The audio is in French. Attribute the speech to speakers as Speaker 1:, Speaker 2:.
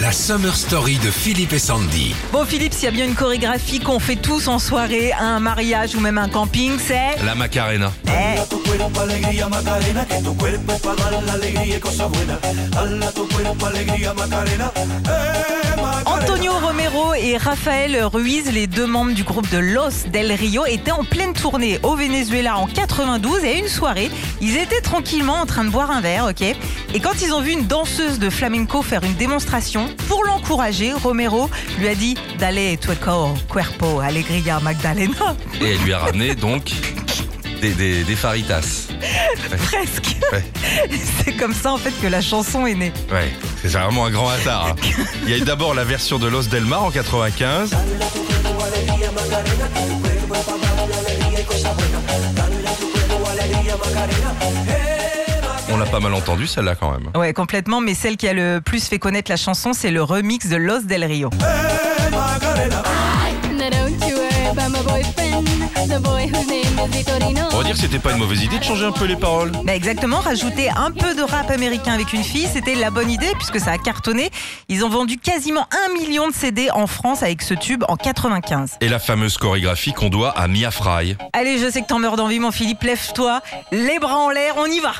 Speaker 1: La Summer Story de Philippe et Sandy.
Speaker 2: Bon Philippe, s'il y a bien une chorégraphie qu'on fait tous en soirée, à un mariage ou même un camping, c'est...
Speaker 3: La Macarena.
Speaker 2: Eh,
Speaker 4: eh
Speaker 2: et Rafael Ruiz, les deux membres du groupe de Los del Rio, étaient en pleine tournée au Venezuela en 92 et à une soirée, ils étaient tranquillement en train de boire un verre, ok? Et quand ils ont vu une danseuse de flamenco faire une démonstration, pour l'encourager, Romero lui a dit « Dale tu cuerpo alegría Magdalena
Speaker 3: Et elle lui a ramené donc des faritas. ».
Speaker 2: Presque
Speaker 3: Ouais.
Speaker 2: C'est comme ça en fait que la chanson est née.
Speaker 3: Ouais, c'est vraiment un grand hasard. hein. Il y a eu d'abord la version de Los Del Mar en 95. On l'a pas mal entendu celle-là quand même.
Speaker 2: Ouais, complètement, mais celle qui a le plus fait connaître la chanson, c'est le remix de Los del Rio.
Speaker 5: Now
Speaker 3: On va dire que c'était pas une mauvaise idée de changer un peu les paroles.
Speaker 2: Bah exactement, rajouter un peu de rap américain avec une fille, c'était la bonne idée puisque ça a cartonné. Ils ont vendu quasiment un million de CD en France avec ce tube en 95.
Speaker 3: Et la fameuse chorégraphie qu'on doit à Mia Fry.
Speaker 2: Allez, je sais que t'en meurs d'envie, mon Philippe, lève-toi, les bras en l'air, on y va